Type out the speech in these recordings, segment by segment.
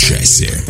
часе.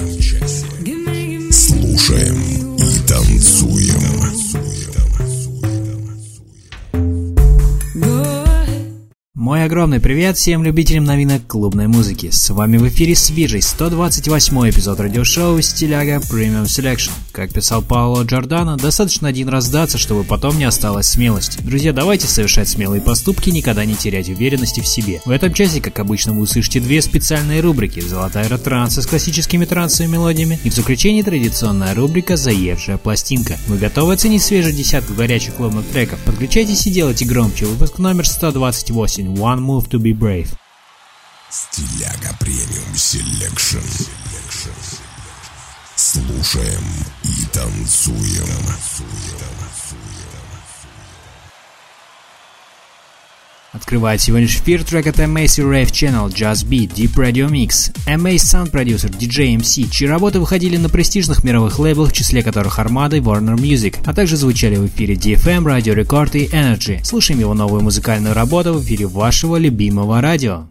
Огромный привет всем любителям новинок клубной музыки. С вами в эфире свежий 128 эпизод радиошоу «Стиляга Premium Selection». Как писал Пауло Джордано, достаточно один раз сдаться, чтобы потом не осталось смелости. Друзья, давайте совершать смелые поступки, никогда не терять уверенности в себе. В этом часе, как обычно, вы услышите две специальные рубрики «Золотая ретранса» с классическими трансовыми мелодиями и в заключении традиционная рубрика «Заевшая пластинка». Вы готовы оценить свежую десятку горячих клубных треков? Подключайтесь и делайте громче. Выпуск номер 128 One Move to be Brave. Стиляга Premium Selection. Слушаем и танцуем. Открывает сегодняшний эфир трек от Macy Rave Channel Just Beat Deep Radio Mix. Mace Sound Producer DJ MC, чьи работы выходили на престижных мировых лейблах, в числе которых Armada и Warner Music, а также звучали в эфире DFM, Radio Record и Energy. Слушаем его новую музыкальную работу в эфире вашего любимого радио.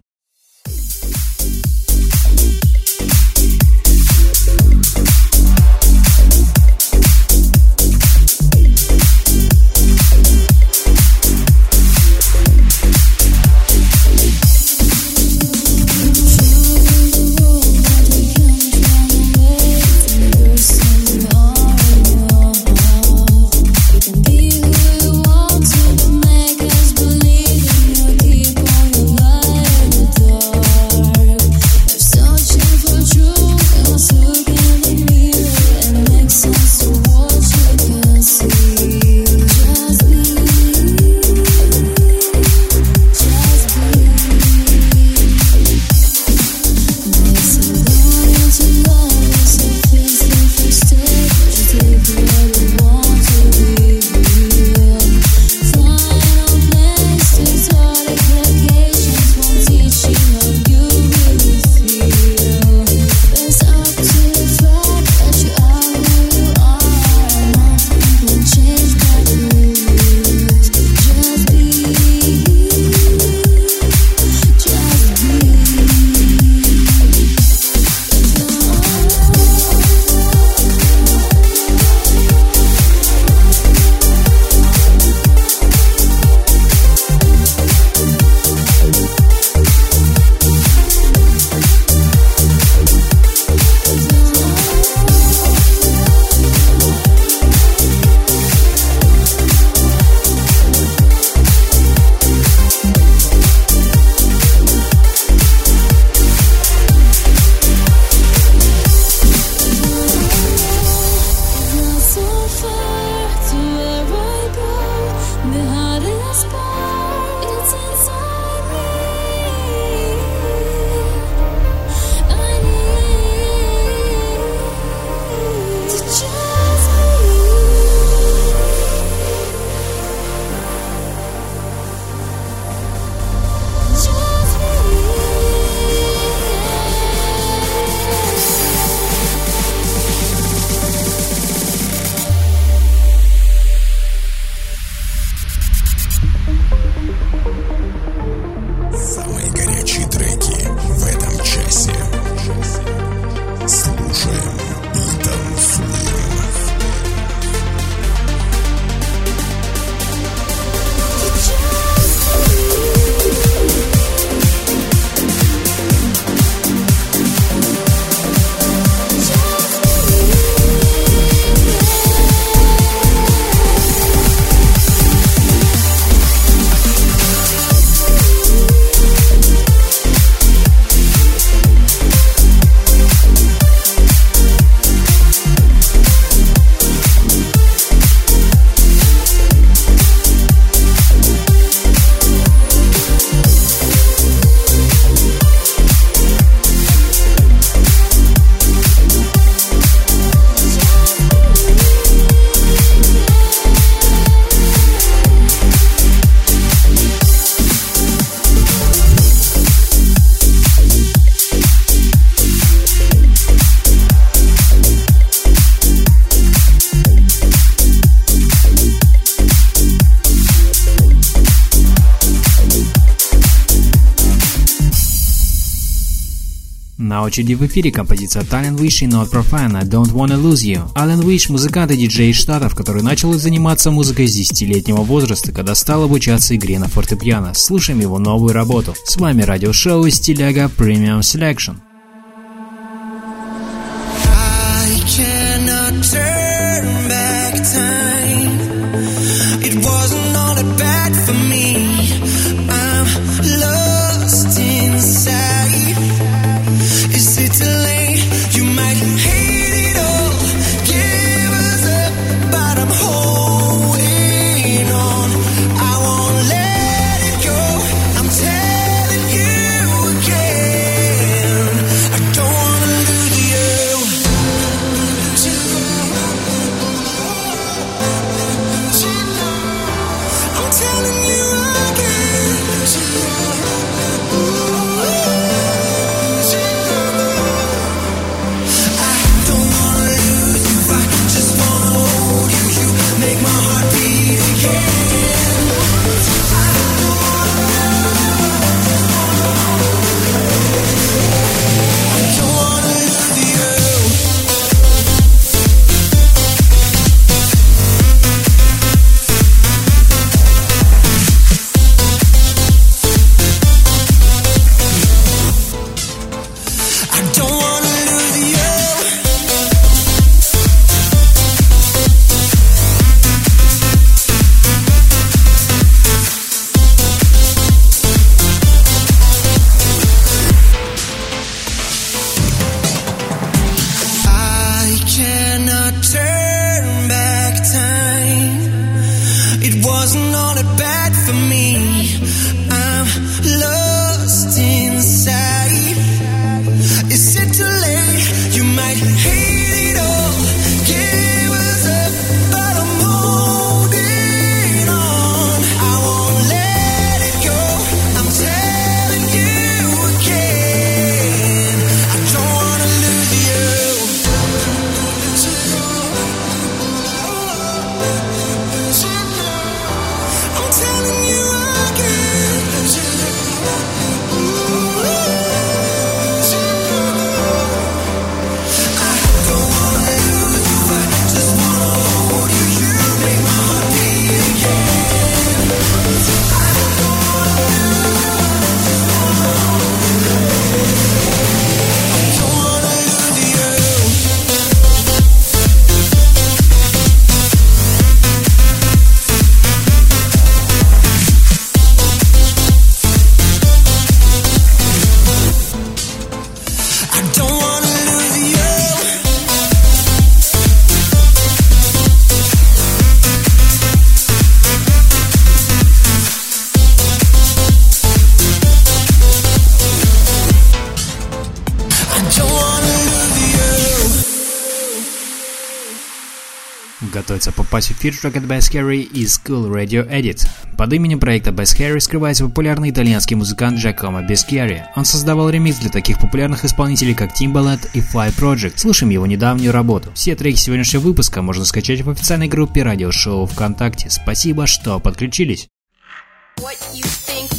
Очереди в эфире композиция Talent Wish и Not Profane I Don't Wanna Lose You. Ален Wish – музыкант и диджей из Штатов, который начал заниматься музыкой с 10-летнего возраста, когда стал обучаться игре на фортепиано. Слушаем его новую работу. С вами радиошоу Стиляга Premium Selection. Эфир трек от Bass Carey и School Radio Edit. Под именем проекта Bass Carey скрывается популярный итальянский музыкант Джакомо Бескьяри. Он создавал ремикс для таких популярных исполнителей, как Timbaland и Fly Project. Слушаем его недавнюю работу. Все треки сегодняшнего выпуска можно скачать в официальной группе радиошоу ВКонтакте. Спасибо, что подключились. What you think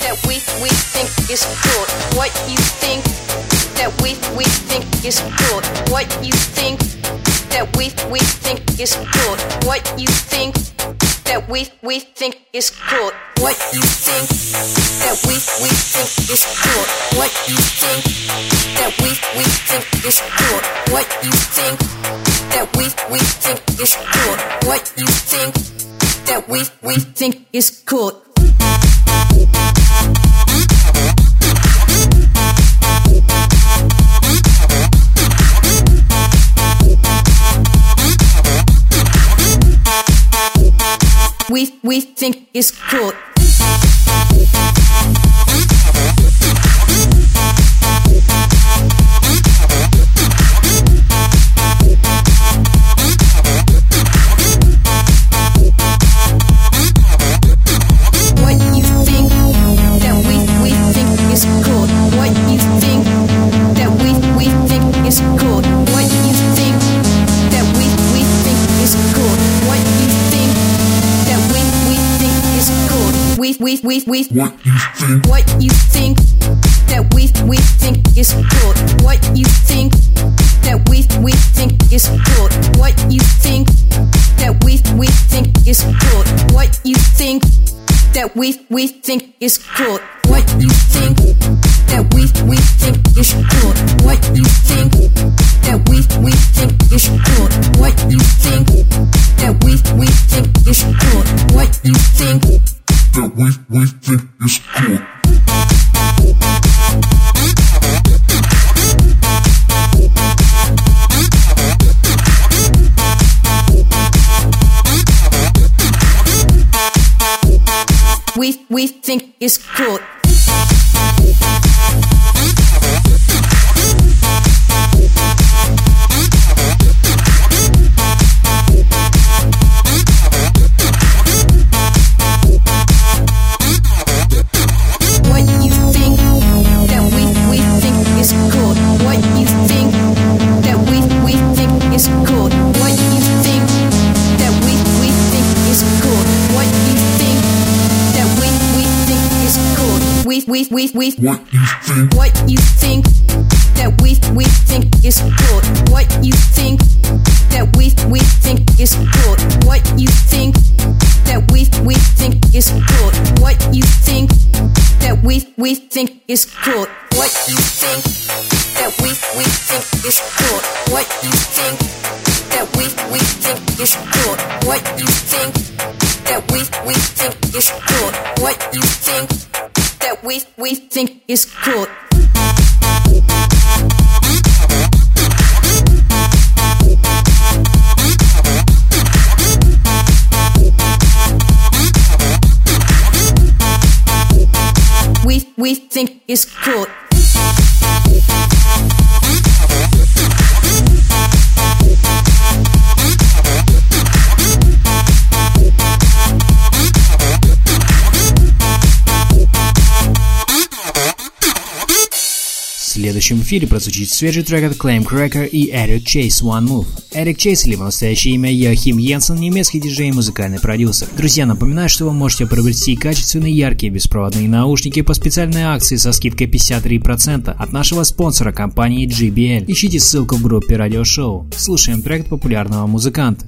that we, we think is good? What you think that we, we think is good? What you think that we we think is good. What you think that we we think is good. What you think that we we think is good. What you think that we we think is good. What you think that we we think is good. What you think that we we think is good. It's cool. We we what you think. What you think that we we think is good. What you think that we we think is good. What you think that we we think is good. What you think that we we think is good. What you think that we we think is good. What you think that we we think is good. What you think that we we think is good. What you think that we we think is cool. we we think is good. We what you think? What you think that we we think is good? What you think that we we think is good? What you think that we we think is good? What you think that we we think is good? What you think that we we think is good? What you think that we we think is good? Is cool. We we think is good. Следующем эфире прозвучит свежий трек от Claim Cracker и Eric Chase One Move. Эрик Чейз, либо настоящее имя Йохим Йенсен, немецкий диджей и музыкальный продюсер. Друзья, напоминаю, что вы можете приобрести качественные яркие беспроводные наушники по специальной акции со скидкой 53% от нашего спонсора компании JBL. Ищите ссылку в группе радиошоу. Слушаем трек популярного музыканта.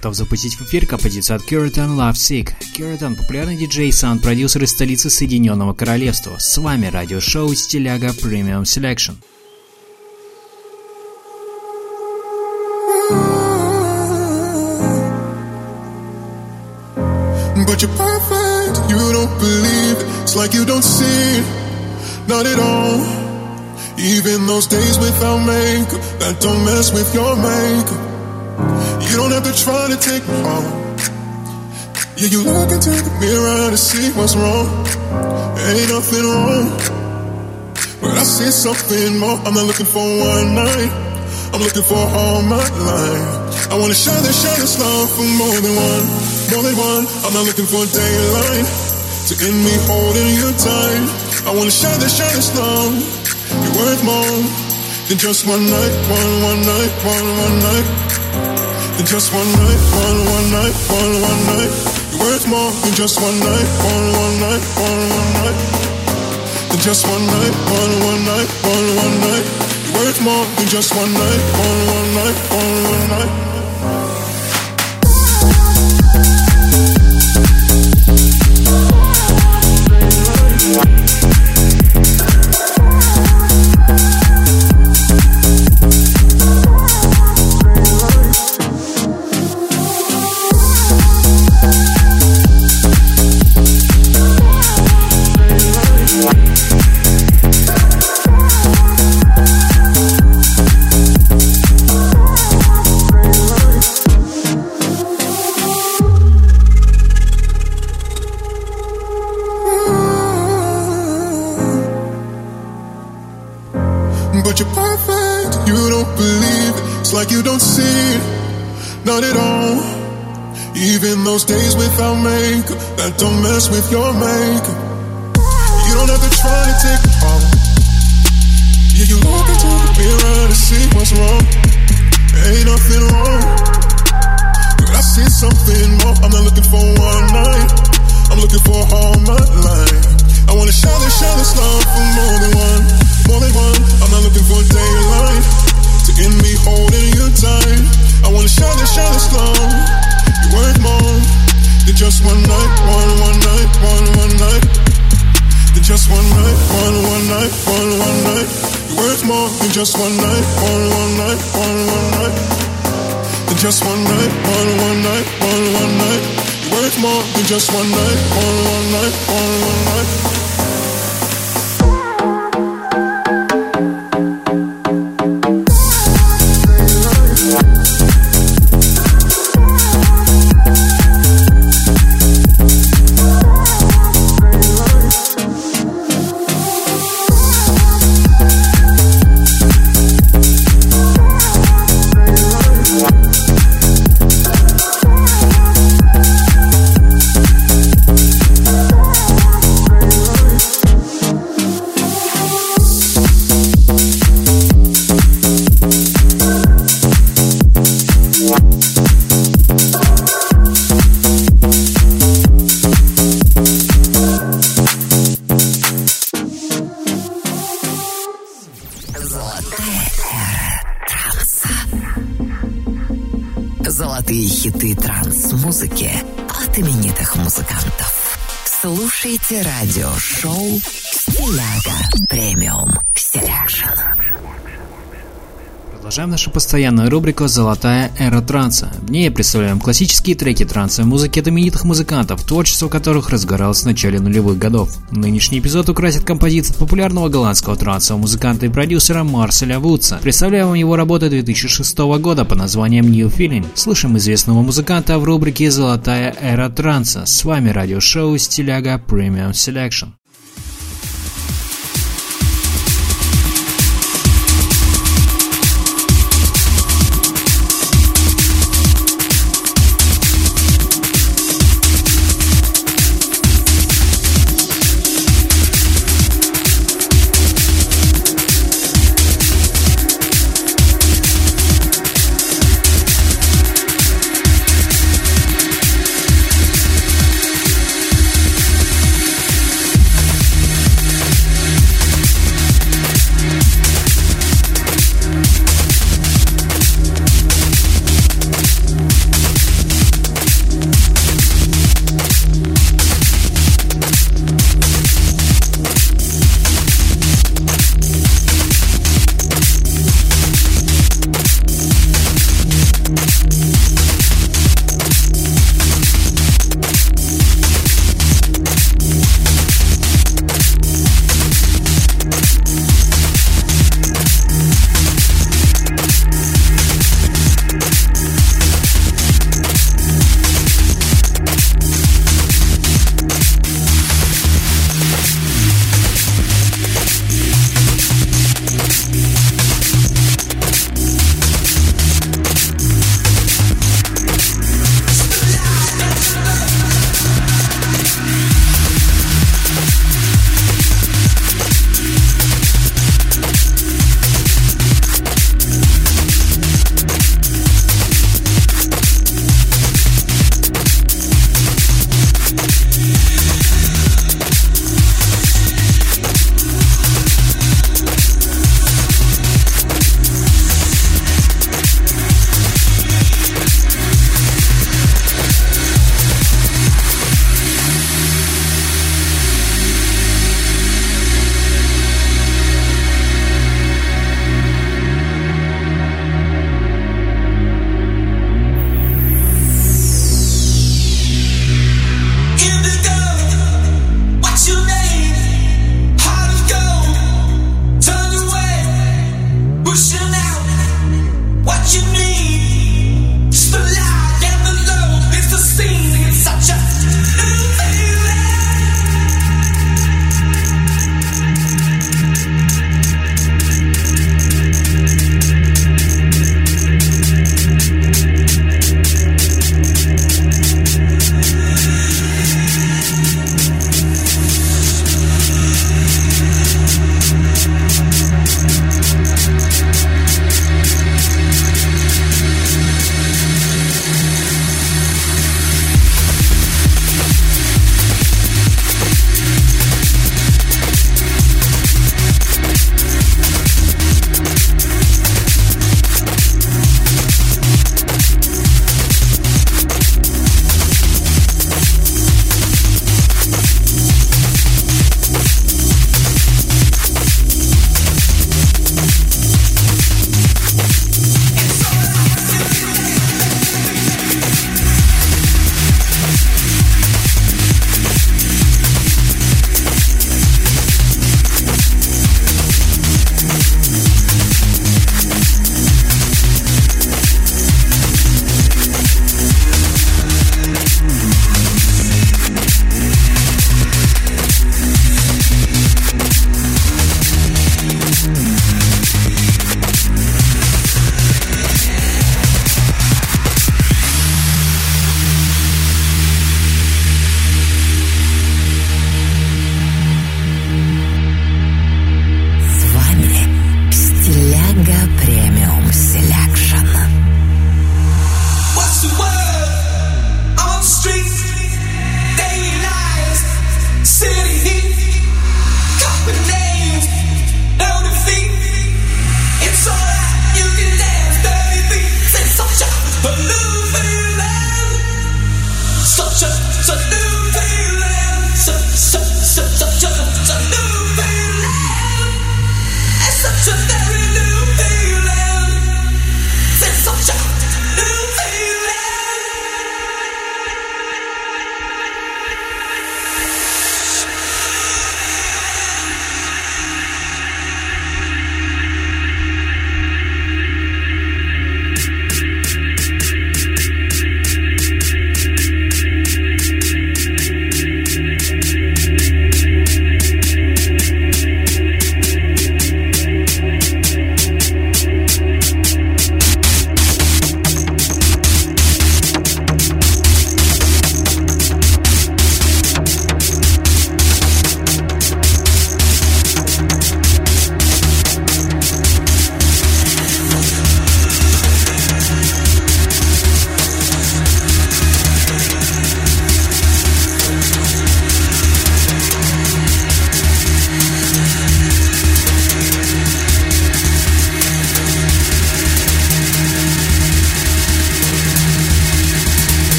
Готов запустить в эфир композицию от Curriton Love Sick. Curriton – популярный диджей и саунд-продюсер из столицы Соединенного Королевства. С вами радиошоу «Стиляга Premium Selection». But you're perfect, you don't believe it. It's like you don't see it, not at all. Even those days without makeup, that don't mess with your makeup. You don't have to try to take me home. Yeah, you look into the mirror to see what's wrong. Ain't nothing wrong. But I see something more. I'm not looking for one night. I'm looking for all my life. I wanna shine this, shine this love for more than one, more than one. I'm not looking for daylight to end me holding you tight. I wanna shine this, shine this love. You're worth more than just one night, one, one night, one, one night. Just one night, one, one night, one, one night. You're worth more than just one night, one, one night, one, one night. Than just one night, one, one night, one, one night. You're worth more than just one night, one, one night, one, one night. With your name. Just one night, нашу постоянную рубрику «Золотая эра транса». В ней представляем классические треки трансовой музыки от именитых музыкантов, творчество которых разгоралось в начале нулевых годов. Нынешний эпизод украсит композиция популярного голландского трансового музыканта и продюсера Марселя Вудса. Представляем вам его работу 2006 года под названием New Feeling. Слышим известного музыканта в рубрике «Золотая эра транса». С вами радиошоу «Стиляга Premium Selection».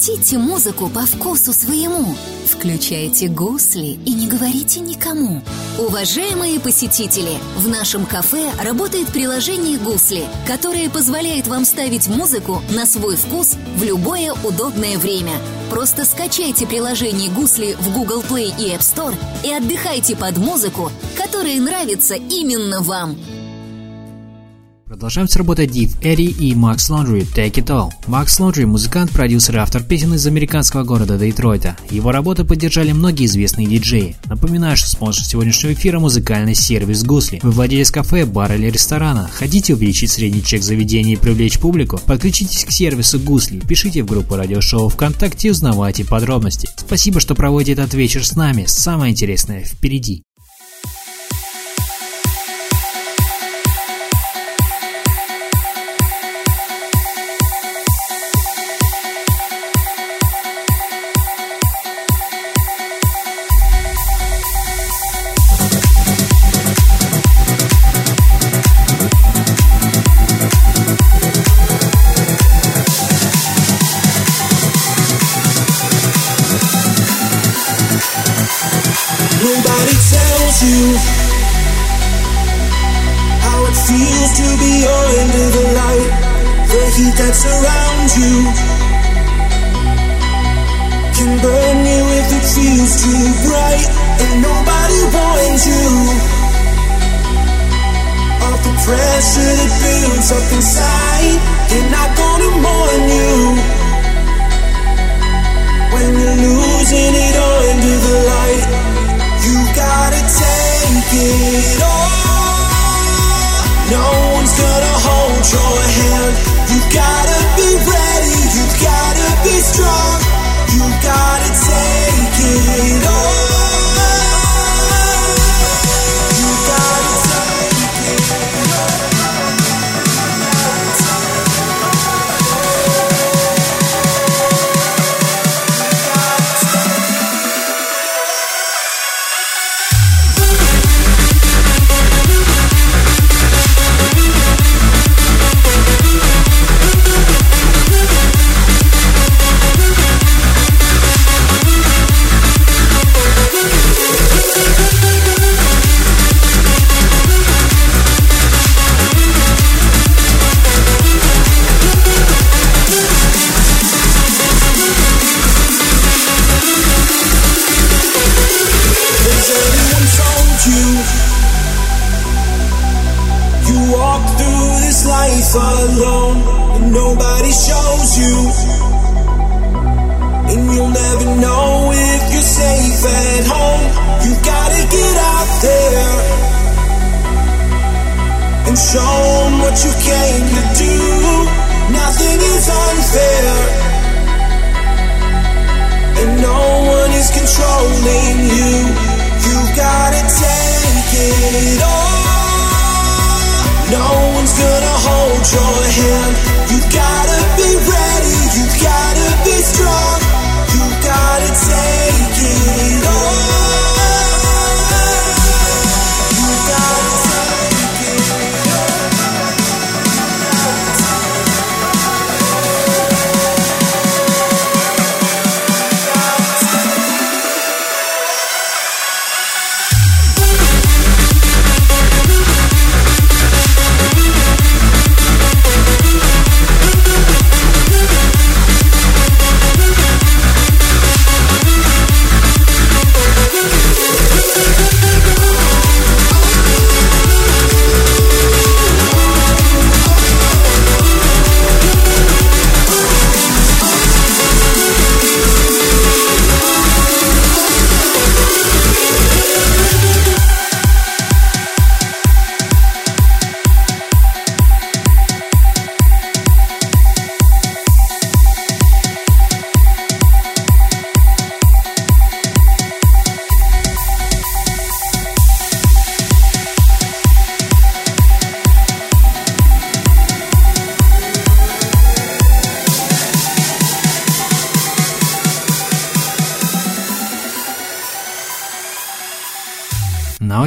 Хотите музыку по вкусу своему? Включайте гусли и не говорите никому. Уважаемые посетители, в нашем кафе работает приложение «Гусли», которое позволяет вам ставить музыку на свой вкус в любое удобное время. Просто скачайте приложение «Гусли» в Google Play и App Store и отдыхайте под музыку, которая нравится именно вам. Продолжаем с работой Div Эри и Max Laundry Take It All. Max Laundry – музыкант, продюсер и автор песен из американского города Детройта. Его работы поддержали многие известные диджеи. Напоминаю, что спонсор сегодняшнего эфира – музыкальный сервис Гусли. Вы владелец кафе, бара или ресторана. Хотите увеличить средний чек заведения и привлечь публику? Подключитесь к сервису Гусли, пишите в группу радиошоу ВКонтакте и узнавайте подробности. Спасибо, что проводите этот вечер с нами. Самое интересное впереди.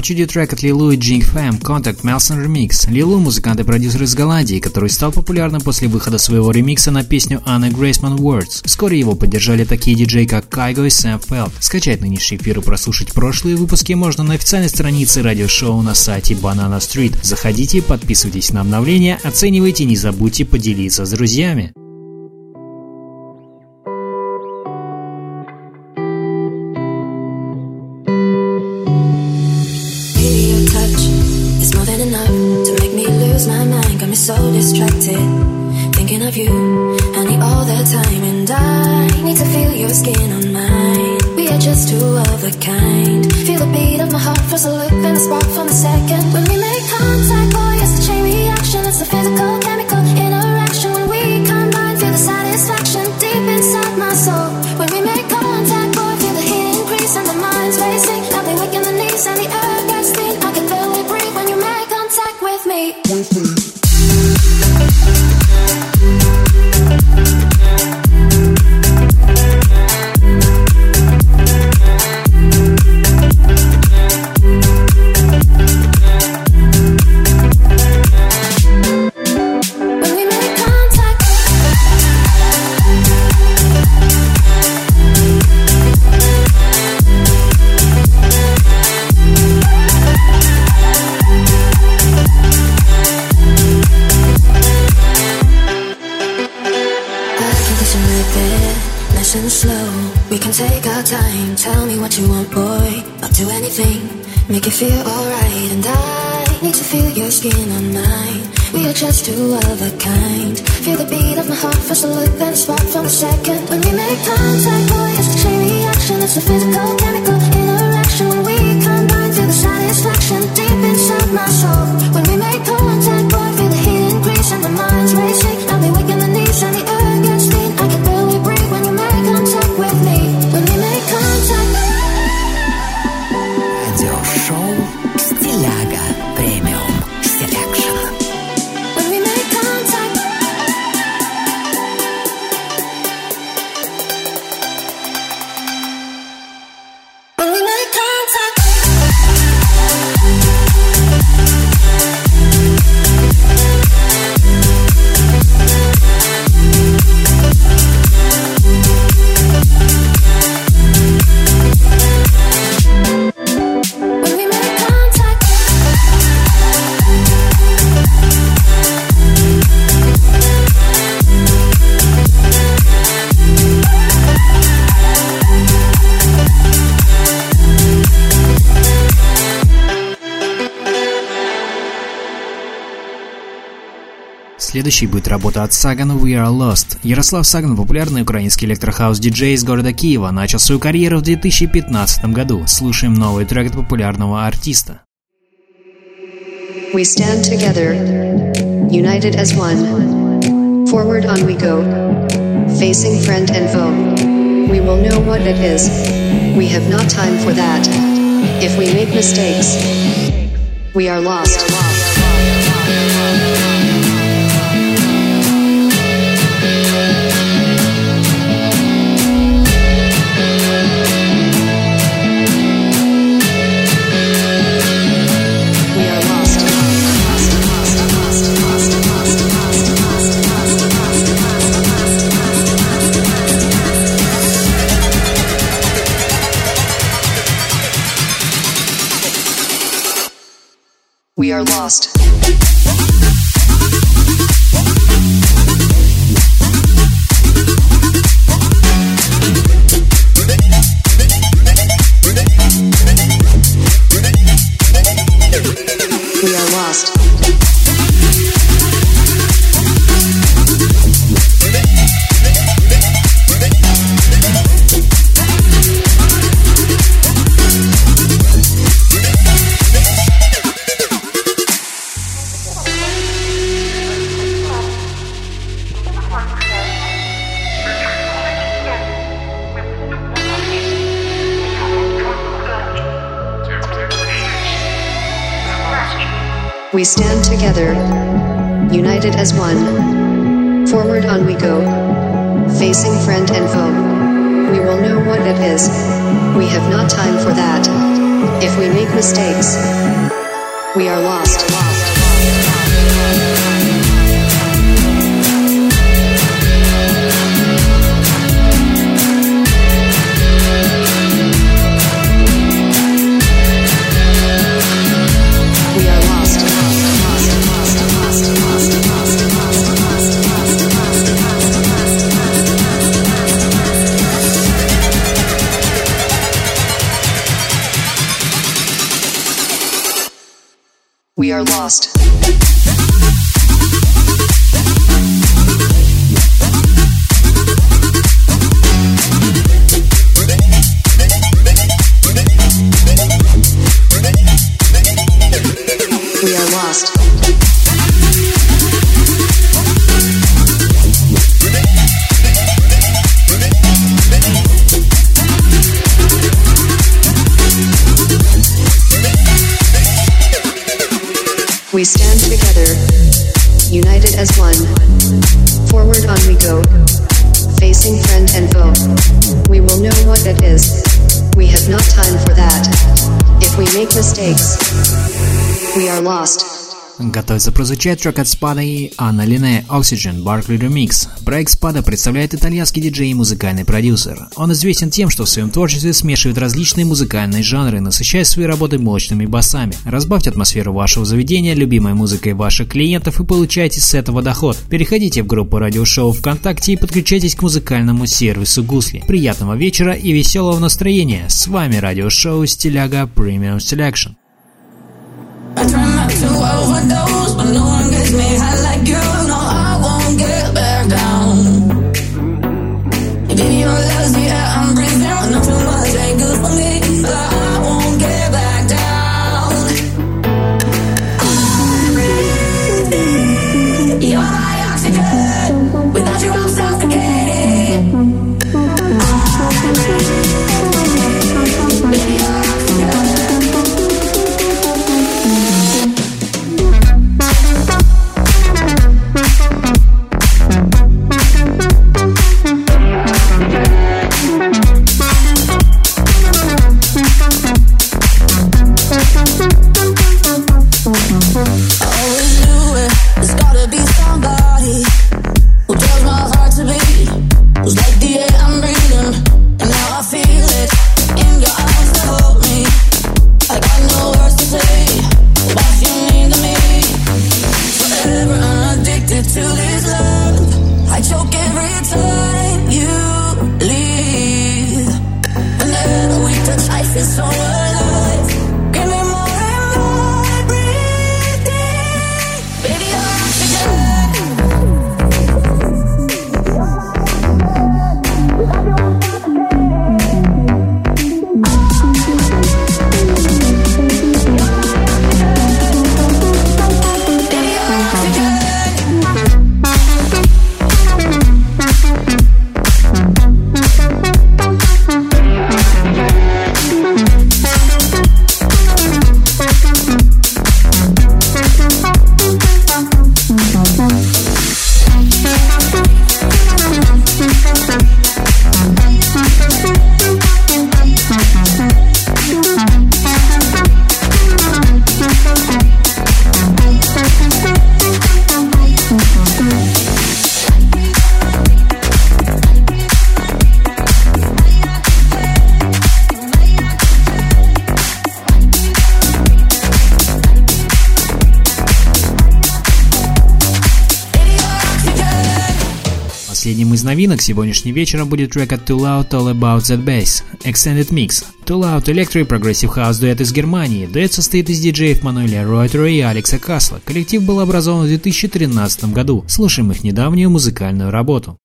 Очереди трек от Лилу и Jing Fam Contact Melson Remix. Лилу – музыкант и продюсер из Голландии, который стал популярным после выхода своего ремикса на песню Anna Graceman Words. Вскоре его поддержали такие диджеи, как Кайго и Сэм Фелд. Скачать нынешний эфир и прослушать прошлые выпуски можно на официальной странице радиошоу на сайте Banana Street. Заходите, подписывайтесь на обновления, оценивайте, не забудьте поделиться с друзьями. Your skin on mine. We are just two of a kind. Feel the beat of my heart, first a look, then a spark from the second. When we make contact, boy, it's a chain reaction. It's a physical, Следующей будет работа от Сагана We Are Lost. Ярослав Саган, популярный украинский электрохаус-диджей из города Киева, начал свою карьеру в 2015 году. Слушаем новый трек от популярного артиста. We stand together, united as one. Forward on we go, facing friend and foe. We will know what it is. We have not time for that. If we make mistakes, we are lost. We lost. As one. Forward on we go, facing friend and foe. We will know what it is. We have not time for that. If we make mistakes, we are lost. We We are lost. We stand together, united as one. Forward on we go, facing friend and foe. We will know what it is. We have not time for that. If we make mistakes, we are lost. Готовится прозвучать трек от Спада и Анна Лине Oxygen Barkley Remix. Проект Спада представляет итальянский диджей и музыкальный продюсер. Он известен тем, что в своем творчестве смешивает различные музыкальные жанры, насыщая свои работы мощными басами. Разбавьте атмосферу вашего заведения любимой музыкой ваших клиентов и получайте с этого доход. Переходите в группу радиошоу ВКонтакте и подключайтесь к музыкальному сервису Гусли. Приятного вечера и веселого настроения. С вами радиошоу Стиляга Premium Selection. I try not to overdose, but no one gets me high like you. Новинок сегодняшним вечером будет трек от Too Loud All About That Bass Extended Mix. Too Loud Electric Progressive House дуэт из Германии. Дуэт состоит из диджеев Мануэля Ройтера и Алекса Касла. Коллектив был образован в 2013 году. Слушаем их недавнюю музыкальную работу.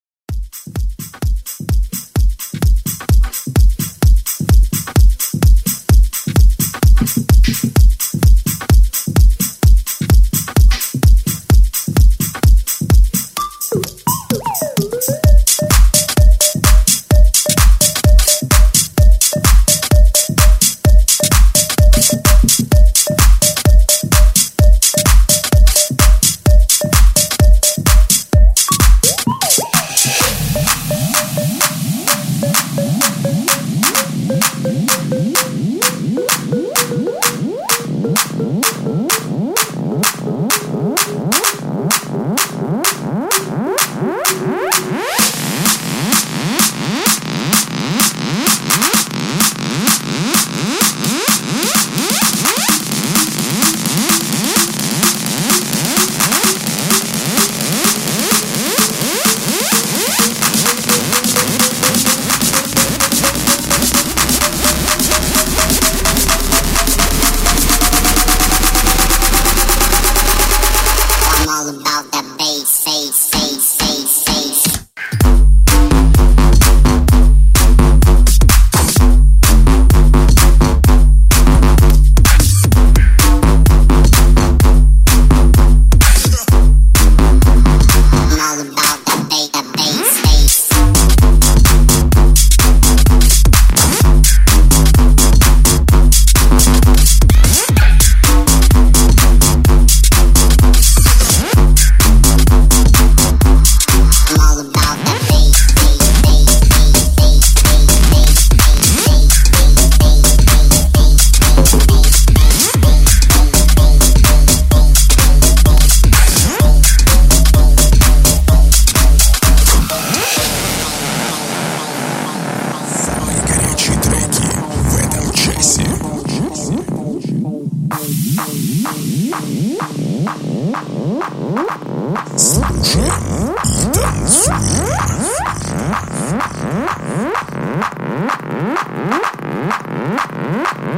Mm-hmm.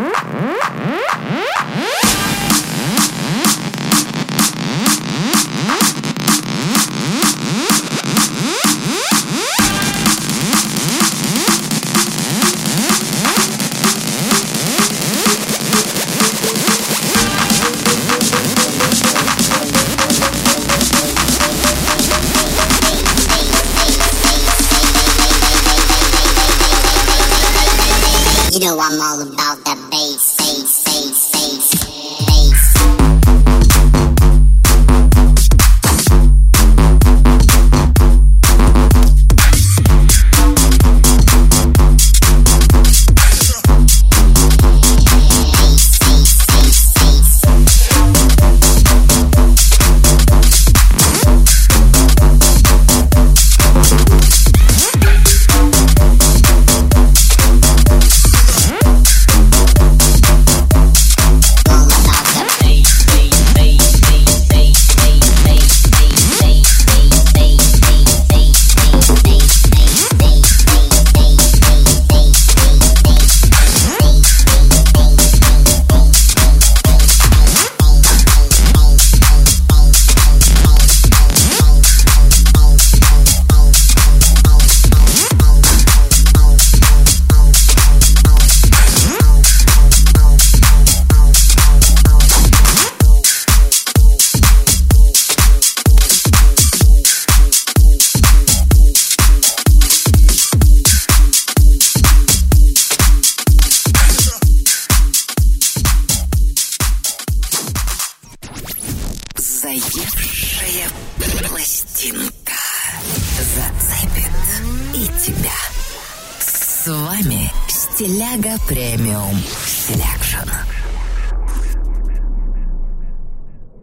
Premium Selection.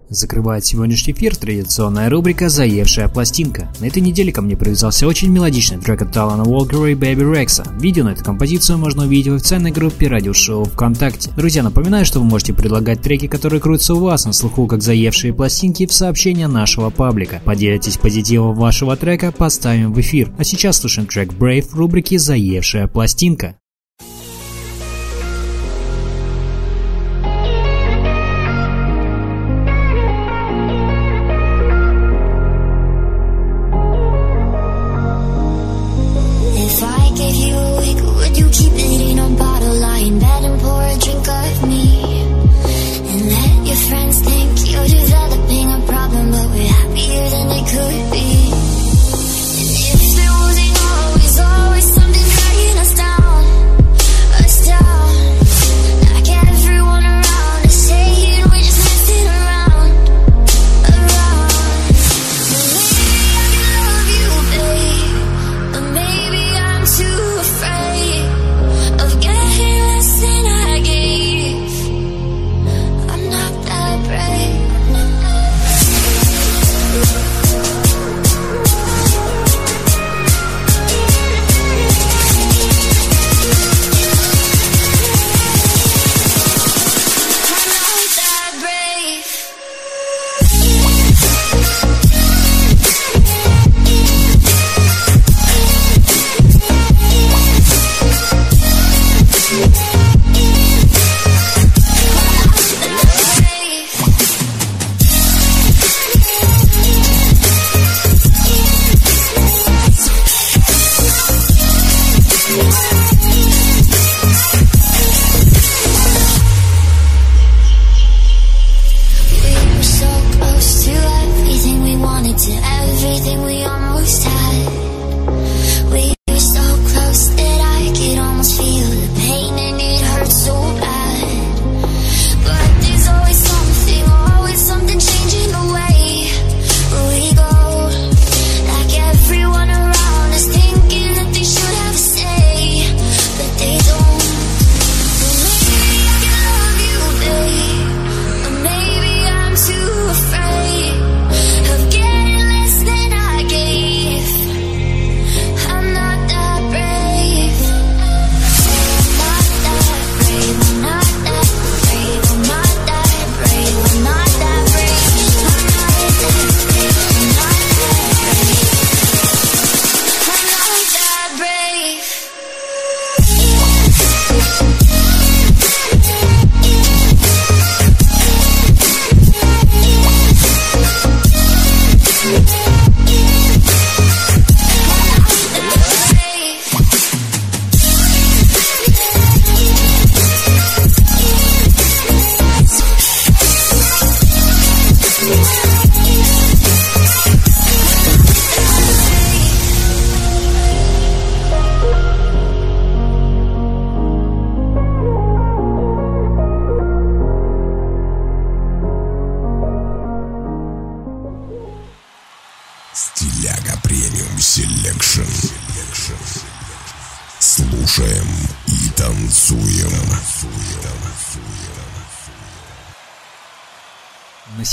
Закрывает сегодняшний эфир традиционная рубрика «Заевшая пластинка». На этой неделе ко мне привязался очень мелодичный трек от Алана Уокера и Bebe Rexha. Видео на эту композицию можно увидеть в официальной группе радиошоу ВКонтакте. Друзья, напоминаю, что вы можете предлагать треки, которые крутятся у вас на слуху как заевшие пластинки в сообщения нашего паблика. Поделитесь позитивом вашего трека, поставим в эфир. А сейчас слушаем трек Brave в рубрике «Заевшая пластинка».